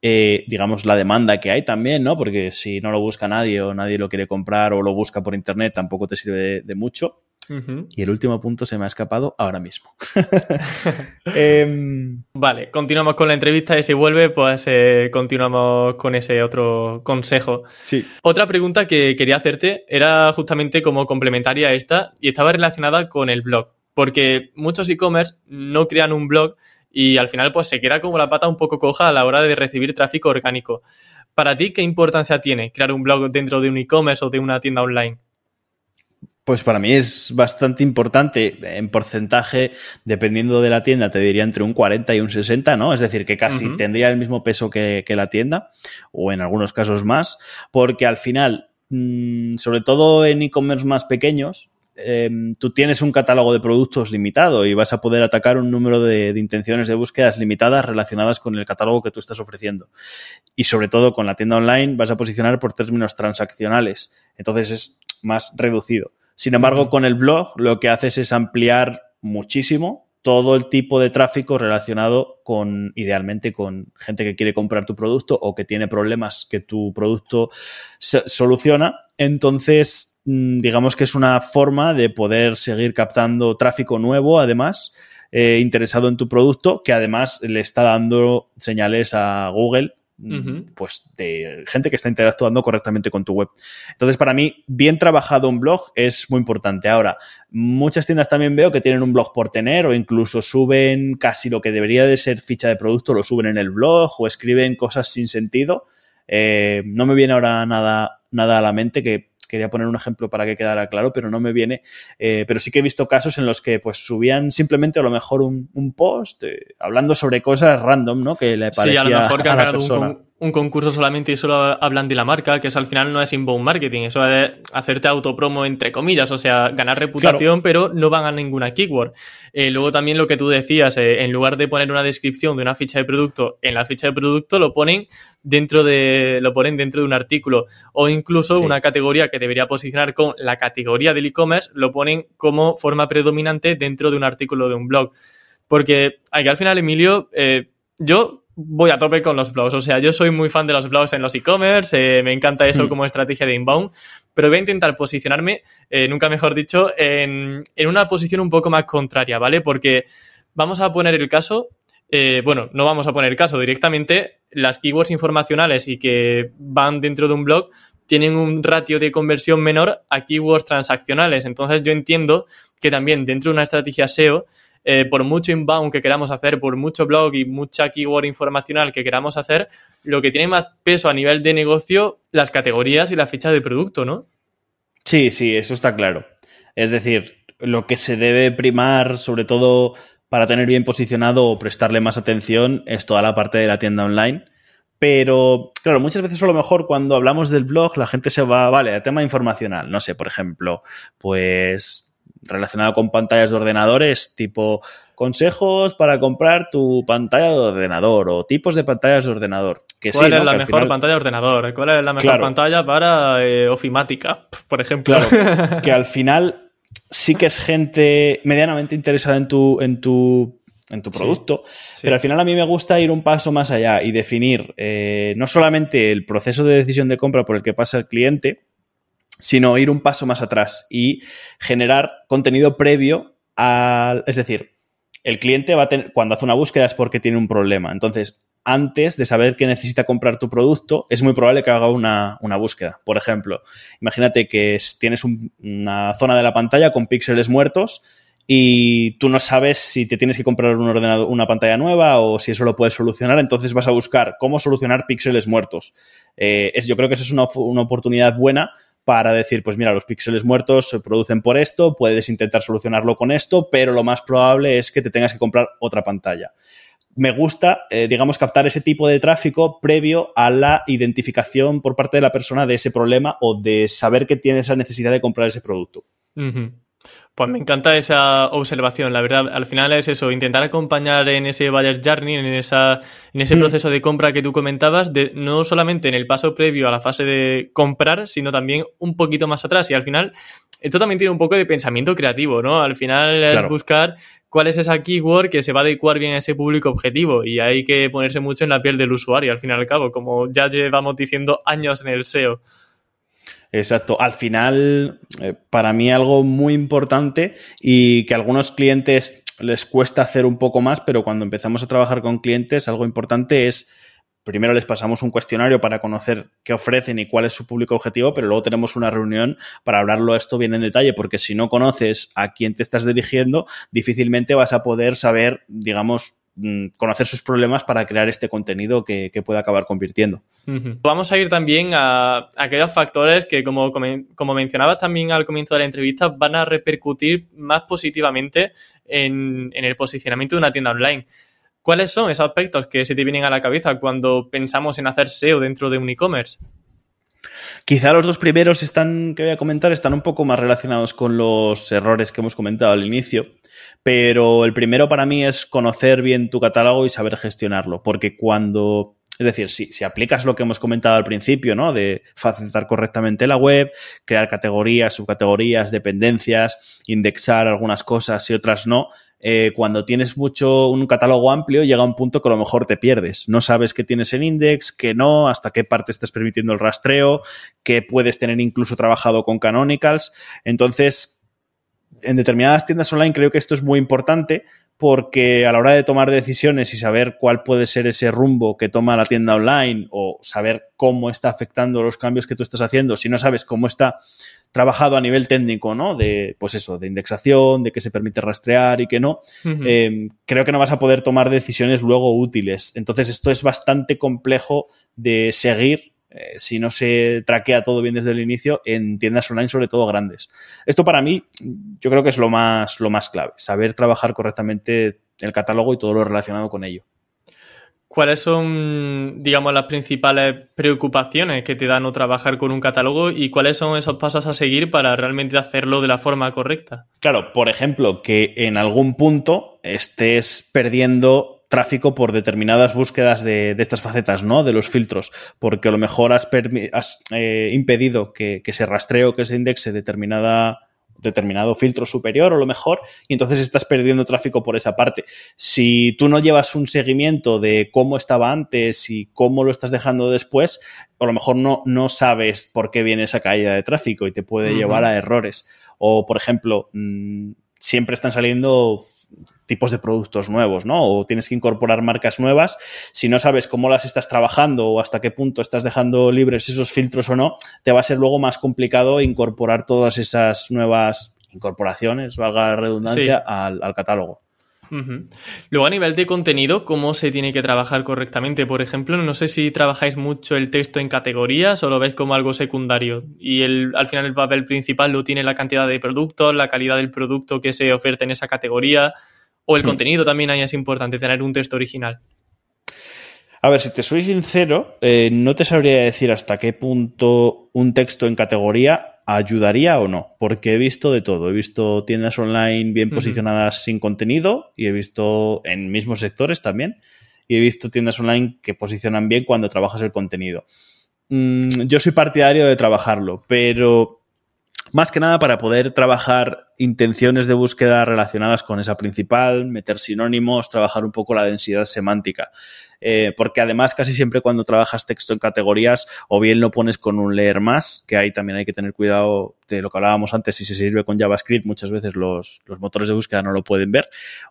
eh, digamos, la demanda que hay también, ¿no? Porque si no lo busca nadie o nadie lo quiere comprar o lo busca por internet, tampoco te sirve de mucho. Y el último punto se me ha escapado ahora mismo. Em, vale, continuamos con la entrevista y si vuelve, pues eh, continuamos con ese otro consejo. Sí. Otra pregunta que quería hacerte era justamente como complementaria a esta y estaba relacionada con el blog. Porque muchos e-commerce no crean un blog y al final pues se queda como la pata un poco coja a la hora de recibir tráfico orgánico. Para ti, ¿qué importancia tiene crear un blog dentro de un e-commerce o de una tienda online? Pues para mí es bastante importante. En porcentaje, dependiendo de la tienda, te diría entre un 40 y un 60, ¿no? Es decir, que casi tendría el mismo peso que, la tienda, o en algunos casos más, porque al final, mm, sobre todo en e-commerce más pequeños, em, tú tienes un catálogo de productos limitado y vas a poder atacar un número de, de, intenciones de búsquedas limitadas relacionadas con el catálogo que tú estás ofreciendo. Y sobre todo con la tienda online vas a posicionar por términos transaccionales. Entonces es más reducido. Sin embargo, con el blog lo que haces es ampliar muchísimo todo el tipo de tráfico relacionado con, idealmente, con gente que quiere comprar tu producto o que tiene problemas que tu producto soluciona. Entonces, mm, digamos que es una forma de poder seguir captando tráfico nuevo, además, eh, interesado en tu producto, que además le está dando señales a Google pues de gente que está interactuando correctamente con tu web. Entonces, para mí, bien trabajado un blog es muy importante. Ahora, muchas tiendas también veo que tienen un blog por tener o incluso suben casi lo que debería de ser ficha de producto, lo suben en el blog o escriben cosas sin sentido. Eh, no me viene ahora nada, nada a la mente que quería poner un ejemplo para que quedara claro, pero no me viene. Eh, pero sí que he visto casos en los que pues subían simplemente a lo mejor un, post eh, hablando sobre cosas random, ¿no? Que le parecía sí, a lo mejor que a la persona un concurso solamente y solo hablan de la marca, que eso al final no es inbound marketing, eso es hacerte autopromo entre comillas, o sea, ganar reputación, pero no van a ninguna keyword. Eh, luego también lo que tú decías, eh, en lugar de poner una descripción de una ficha de producto en la ficha de producto, lo ponen dentro de, lo ponen dentro de un artículo o incluso una categoría que debería posicionar con la categoría del e-commerce, lo ponen como forma predominante dentro de un artículo de un blog. Porque aquí al final, Emilio, eh, yo voy a tope con los blogs. O sea, yo soy muy fan de los blogs en los e-commerce, eh, me encanta eso hmm. como estrategia de inbound, pero voy a intentar posicionarme, eh, nunca mejor dicho, en, una posición un poco más contraria, ¿vale? Porque vamos a poner el caso, eh, bueno, no vamos a poner el caso directamente, las keywords informacionales y que van dentro de un blog tienen un ratio de conversión menor a keywords transaccionales. Entonces yo entiendo que también dentro de una estrategia SEO eh, por mucho inbound que queramos hacer, por mucho blog y mucha keyword informacional que queramos hacer, lo que tiene más peso a nivel de negocio, las categorías y la ficha de producto, ¿no? Sí, sí, eso está claro. Es decir, lo que se debe primar, sobre todo para tener bien posicionado o prestarle más atención, es toda la parte de la tienda online. Pero, claro, muchas veces a lo mejor cuando hablamos del blog, la gente se va, vale, a tema informacional. No sé, por ejemplo, pues relacionado con pantallas de ordenadores, tipo consejos para comprar tu pantalla de ordenador o tipos de pantallas de ordenador. ¿Cuál es la mejor pantalla de ordenador? ¿Cuál es la mejor pantalla para eh, ofimática, por ejemplo? Claro, que al final sí que es gente medianamente interesada en tu, en tu, en tu producto, pero al final a mí me gusta ir un paso más allá y definir eh, no solamente el proceso de decisión de compra por el que pasa el cliente, sino ir un paso más atrás y generar contenido previo al... Es decir, el cliente va a tener, cuando hace una búsqueda es porque tiene un problema. Entonces, antes de saber que necesita comprar tu producto, es muy probable que haga una, búsqueda. Por ejemplo, imagínate que tienes una zona de la pantalla con píxeles muertos y tú no sabes si te tienes que comprar un ordenador, una pantalla nueva o si eso lo puedes solucionar, entonces vas a buscar cómo solucionar píxeles muertos. Eh, es, yo creo que eso es una, una oportunidad buena para decir, pues mira, los píxeles muertos se producen por esto, puedes intentar solucionarlo con esto, pero lo más probable es que te tengas que comprar otra pantalla. Me gusta, eh, digamos, captar ese tipo de tráfico previo a la identificación por parte de la persona de ese problema o de saber que tiene esa necesidad de comprar ese producto. Pues me encanta esa observación, la verdad. Al final es eso, intentar acompañar en ese buyer's journey, en, esa, en ese mm. proceso de compra que tú comentabas, de, no solamente en el paso previo a la fase de comprar, sino también un poquito más atrás. Y al final, esto también tiene un poco de pensamiento creativo, ¿no? Al final es buscar cuál es esa keyword que se va a adecuar bien a ese público objetivo y hay que ponerse mucho en la piel del usuario, al fin y al cabo, como ya llevamos diciendo años en el SEO. Exacto. Al final, eh, para mí algo muy importante y que a algunos clientes les cuesta hacer un poco más, pero cuando empezamos a trabajar con clientes, algo importante es, primero les pasamos un cuestionario para conocer qué ofrecen y cuál es su público objetivo, pero luego tenemos una reunión para hablarlo esto bien en detalle, porque si no conoces a quién te estás dirigiendo, difícilmente vas a poder saber, digamos, conocer sus problemas para crear este contenido que, pueda acabar convirtiendo. Vamos a ir también a, aquellos factores que, como, como mencionabas también al comienzo de la entrevista, van a repercutir más positivamente en, el posicionamiento de una tienda online. ¿Cuáles son esos aspectos que se te vienen a la cabeza cuando pensamos en hacer SEO dentro de un e-commerce? Quizá los dos primeros están, que voy a comentar están un poco más relacionados con los errores que hemos comentado al inicio. Pero el primero para mí es conocer bien tu catálogo y saber gestionarlo, porque cuando es decir, si, si, aplicas lo que hemos comentado al principio, ¿no? De facilitar correctamente la web, crear categorías, subcategorías, dependencias, indexar algunas cosas y otras no, eh, cuando tienes mucho, un catálogo amplio, llega un punto que a lo mejor te pierdes. No sabes qué tienes en index, qué no, hasta qué parte estás permitiendo el rastreo, qué puedes tener incluso trabajado con canonicals. Entonces, en determinadas tiendas online creo que esto es muy importante porque a la hora de tomar decisiones y saber cuál puede ser ese rumbo que toma la tienda online o saber cómo está afectando los cambios que tú estás haciendo, si no sabes cómo está trabajado a nivel técnico, ¿no? De, pues eso, de indexación, de que se permite rastrear y que no, eh, creo que no vas a poder tomar decisiones luego útiles. Entonces, esto es bastante complejo de seguir eh, si no se traquea todo bien desde el inicio en tiendas online, sobre todo grandes. Esto para mí, yo creo que es lo más, lo más clave, saber trabajar correctamente el catálogo y todo lo relacionado con ello. ¿Cuáles son, digamos, las principales preocupaciones que te dan o trabajar con un catálogo y cuáles son esos pasos a seguir para realmente hacerlo de la forma correcta? Claro, por ejemplo, que en algún punto estés perdiendo tráfico por determinadas búsquedas de, estas facetas, ¿no? De los filtros, porque a lo mejor has, eh, impedido que, se rastree o que se indexe determinada determinado filtro superior o lo mejor, y entonces estás perdiendo tráfico por esa parte. Si tú no llevas un seguimiento de cómo estaba antes y cómo lo estás dejando después, a lo mejor no, no sabes por qué viene esa caída de tráfico y te puede llevar a errores. O, por ejemplo, mm, siempre están saliendo tipos de productos nuevos, ¿no? O tienes que incorporar marcas nuevas. Si no sabes cómo las estás trabajando o hasta qué punto estás dejando libres esos filtros o no, te va a ser luego más complicado incorporar todas esas nuevas incorporaciones, valga la redundancia, al, catálogo. Luego, a nivel de contenido, ¿cómo se tiene que trabajar correctamente? Por ejemplo, no sé si trabajáis mucho el texto en categorías o lo ves como algo secundario. Y el, al final el papel principal lo tiene la cantidad de productos, la calidad del producto que se oferta en esa categoría, o el hmm. contenido también ahí es importante, tener un texto original. A ver, si te soy sincero, eh, no te sabría decir hasta qué punto un texto en categoría ayudaría o no, porque he visto de todo. He visto tiendas online bien posicionadas sin contenido y he visto en mismos sectores también. Y he visto tiendas online que posicionan bien cuando trabajas el contenido. Mm, yo soy partidario de trabajarlo, pero más que nada para poder trabajar intenciones de búsqueda relacionadas con esa principal, meter sinónimos, trabajar un poco la densidad semántica. Eh, porque además casi siempre cuando trabajas texto en categorías o bien lo pones con un leer más, que ahí también hay que tener cuidado de lo que hablábamos antes, si se sirve con JavaScript muchas veces los, los motores de búsqueda no lo pueden ver,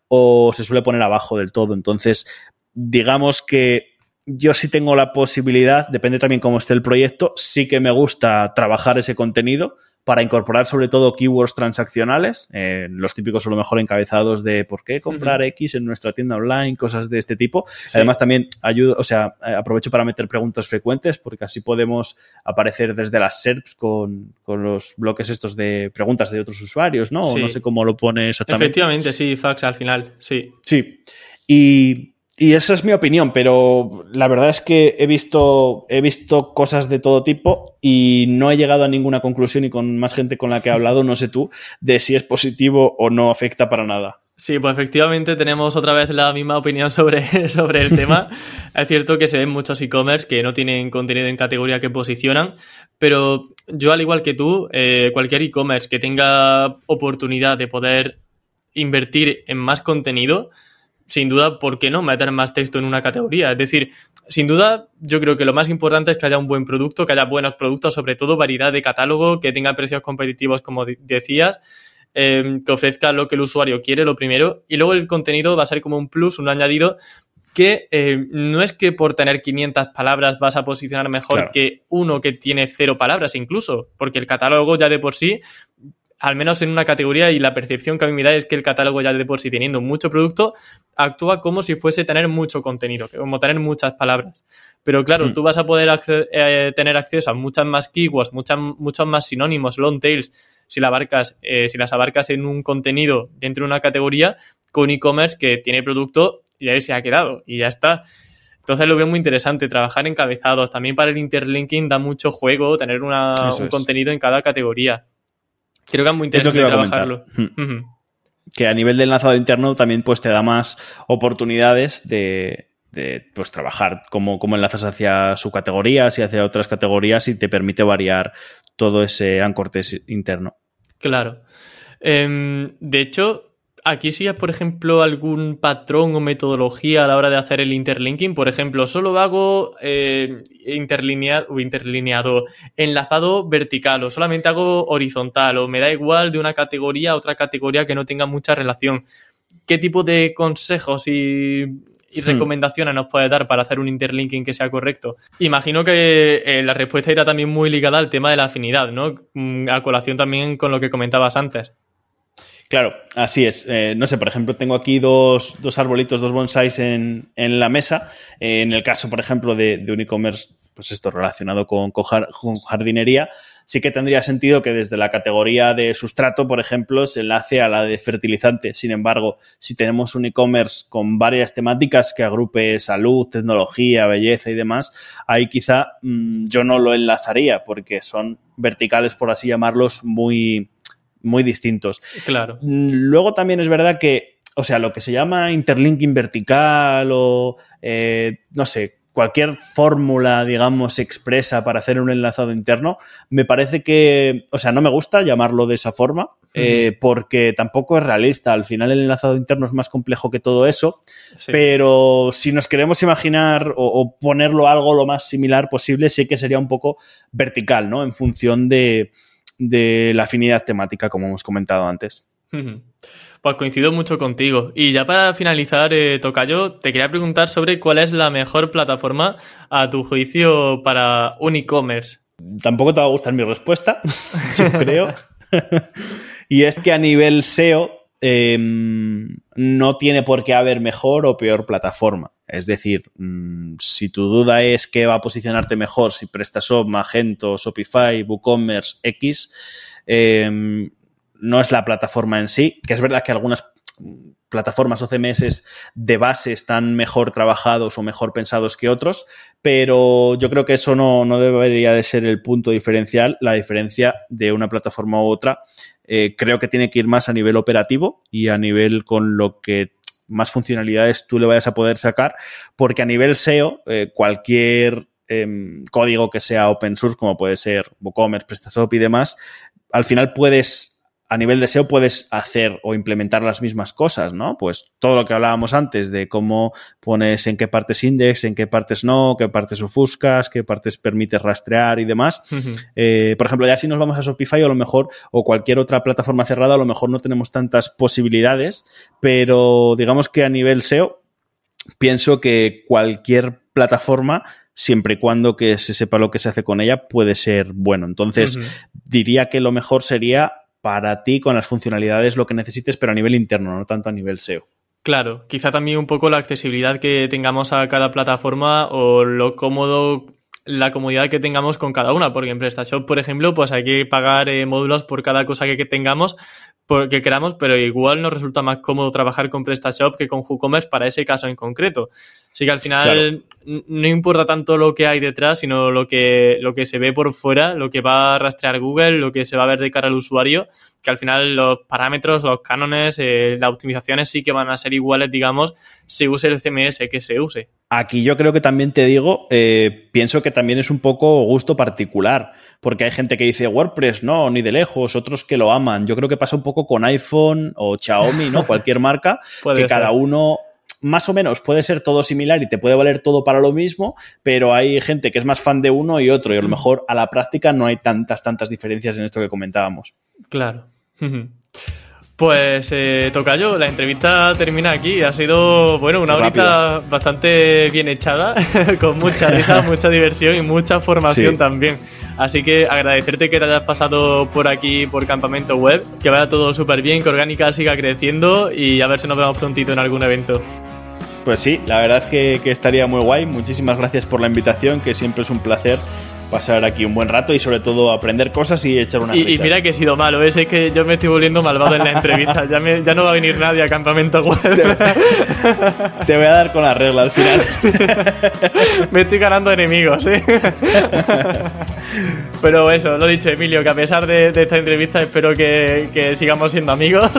o se suele poner abajo del todo. Entonces, digamos que yo sí tengo la posibilidad, depende también cómo esté el proyecto, sí que me gusta trabajar ese contenido para incorporar sobre todo keywords transaccionales, eh, los típicos a lo mejor encabezados de por qué comprar X en nuestra tienda online, cosas de este tipo. Además también ayudo, o sea, eh, aprovecho para meter preguntas frecuentes porque así podemos aparecer desde las SERPs con, los bloques estos de preguntas de otros usuarios, ¿no? O no sé cómo lo pone exactamente. Efectivamente, sí, fax al final, sí. Sí. Y y esa es mi opinión, pero la verdad es que he visto, he visto cosas de todo tipo y no he llegado a ninguna conclusión y con más gente con la que he hablado, no sé tú, de si es positivo o no afecta para nada. Sí, pues efectivamente tenemos otra vez la misma opinión sobre, sobre el tema. es cierto que se ven muchos e-commerce que no tienen contenido en categoría que posicionan, pero yo al igual que tú, eh, cualquier e-commerce que tenga oportunidad de poder invertir en más contenido, sin duda, ¿por qué no meter más texto en una categoría? Es decir, sin duda, yo creo que lo más importante es que haya un buen producto, que haya buenos productos, sobre todo variedad de catálogo, que tenga precios competitivos, como decías, em, que ofrezca lo que el usuario quiere, lo primero, y luego el contenido va a ser como un plus, un añadido que em, no es que por tener 500 palabras vas a posicionar mejor que uno que tiene cero palabras incluso, porque el catálogo ya de por sí al menos en una categoría y la percepción que a mí me da es que el catálogo ya de por sí teniendo mucho producto actúa como si fuese tener mucho contenido, como tener muchas palabras. Pero claro, hmm. tú vas a poder eh, tener acceso a muchas más keywords, muchas, muchos más sinónimos, long tails, si, la abarcas, eh, si las abarcas en un contenido dentro de una categoría con e-commerce que tiene producto y ahí se ha quedado y ya está. Entonces lo veo muy interesante, trabajar encabezados. También para el interlinking da mucho juego tener un contenido en cada categoría. Creo que es muy interesante trabajarlo. Hmm. Que a nivel del enlazado interno también pues te da más oportunidades de, pues, trabajar como, como enlazas hacia subcategorías y hacia otras categorías y te permite variar todo ese ancortes interno. Claro. Em, de hecho, aquí sigues, por ejemplo, algún patrón o metodología a la hora de hacer el interlinking. Por ejemplo, solo hago eh, interlineado, interlineado, enlazado vertical o solamente hago horizontal o me da igual de una categoría a otra categoría que no tenga mucha relación. ¿Qué tipo de consejos y, hmm. recomendaciones nos puedes dar para hacer un interlinking que sea correcto? Imagino que eh, la respuesta irá también muy ligada al tema de la afinidad, ¿no? Mm, a colación también con lo que comentabas antes. Claro, así es. Eh, no sé, por ejemplo, tengo aquí dos, arbolitos, dos bonsáis en, la mesa. Eh, en el caso, por ejemplo, de, un e-commerce, pues esto relacionado con, jardinería, sí que tendría sentido que desde la categoría de sustrato, por ejemplo, se enlace a la de fertilizante. Sin embargo, si tenemos un e-commerce con varias temáticas que agrupe salud, tecnología, belleza y demás, ahí quizá mm, yo no lo enlazaría porque son verticales, por así llamarlos, muy muy distintos. Claro. Mm, luego también es verdad que, o sea, lo que se llama interlinking vertical o, eh, no sé, cualquier fórmula, digamos, expresa para hacer un enlazado interno, me parece que, o sea, no me gusta llamarlo de esa forma, eh, porque tampoco es realista. Al final el enlazado interno es más complejo que todo eso, pero si nos queremos imaginar o, o, ponerlo algo lo más similar posible, sí que sería un poco vertical, ¿no? En función de, de la afinidad temática, como hemos comentado antes. Pues coincido mucho contigo. Y ya para finalizar, eh, Tocayo, te quería preguntar sobre cuál es la mejor plataforma a tu juicio para un e-commerce. Tampoco te va a gustar mi respuesta, yo creo. y es que a nivel SEO em, no tiene por qué haber mejor o peor plataforma. Es decir, mm, si tu duda es qué va a posicionarte mejor, si PrestaShop, Magento, Shopify, WooCommerce, X, em, no es la plataforma en sí, que es verdad que algunas plataformas o CMS de base están mejor trabajados o mejor pensados que otros, pero yo creo que eso no, debería de ser el punto diferencial. La diferencia de una plataforma u otra eh, creo que tiene que ir más a nivel operativo y a nivel con lo que más funcionalidades tú le vayas a poder sacar, porque a nivel SEO, eh, cualquier em, código que sea open source, como puede ser WooCommerce, PrestaShop y demás, al final puedes a nivel de SEO puedes hacer o implementar las mismas cosas, ¿no? Pues todo lo que hablábamos antes de cómo pones en qué partes index, en qué partes no, qué partes ofuscas, qué partes permites rastrear y demás. Eh, por ejemplo, ya si nos vamos a Shopify o a lo mejor, o cualquier otra plataforma cerrada, a lo mejor no tenemos tantas posibilidades, pero digamos que a nivel SEO, pienso que cualquier plataforma siempre y cuando que se sepa lo que se hace con ella, puede ser bueno. Entonces, diría que lo mejor sería para ti con las funcionalidades lo que necesites, pero a nivel interno, no tanto a nivel SEO. Claro, quizá también un poco la accesibilidad que tengamos a cada plataforma o lo cómodo, la comodidad que tengamos con cada una, porque en PrestaShop, por ejemplo, pues hay que pagar eh, módulos por cada cosa que, que tengamos, porque queramos, pero igual nos resulta más cómodo trabajar con PrestaShop que con WooCommerce para ese caso en concreto. Así que al final no importa tanto lo que hay detrás, sino lo que, lo que se ve por fuera, lo que va a rastrear Google, lo que se va a ver de cara al usuario, que al final los parámetros, los cánones, eh, las optimizaciones sí que van a ser iguales, digamos, si use el CMS que se use. Aquí yo creo que también te digo, eh, pienso que también es un poco gusto particular, porque hay gente que dice WordPress, no, ni de lejos, otros que lo aman. Yo creo que pasa un poco con iPhone o Xiaomi, ¿no? Cualquier marca, que cada uno más o menos puede ser todo similar y te puede valer todo para lo mismo, pero hay gente que es más fan de uno y otro y a lo mejor a la práctica no hay tantas, tantas diferencias en esto que comentábamos. Claro. Pues eh, toca yo, la entrevista termina aquí. Ha sido, bueno, una horita bastante bien echada, con mucha risa, mucha diversión y mucha formación también. Así que agradecerte que te hayas pasado por aquí, por Campamento Web, que vaya todo súper bien, que Orgánica siga creciendo y a ver si nos vemos prontito en algún evento. Pues sí, la verdad es que, que estaría muy guay. Muchísimas gracias por la invitación, que siempre es un placer pasar aquí un buen rato y sobre todo aprender cosas y echar una y, y mira que he sido malo, ¿eh? es que yo me estoy volviendo malvado en la entrevista. ya, ya no va a venir nadie a campamento web. Te, voy a dar con la regla al final. me estoy ganando enemigos, ¿eh? Pero eso, lo dicho, Emilio, que a pesar de, esta entrevista espero que, que sigamos siendo amigos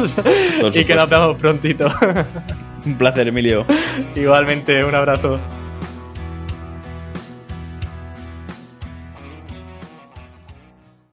y que nos veamos prontito. un placer, Emilio. Igualmente, un abrazo.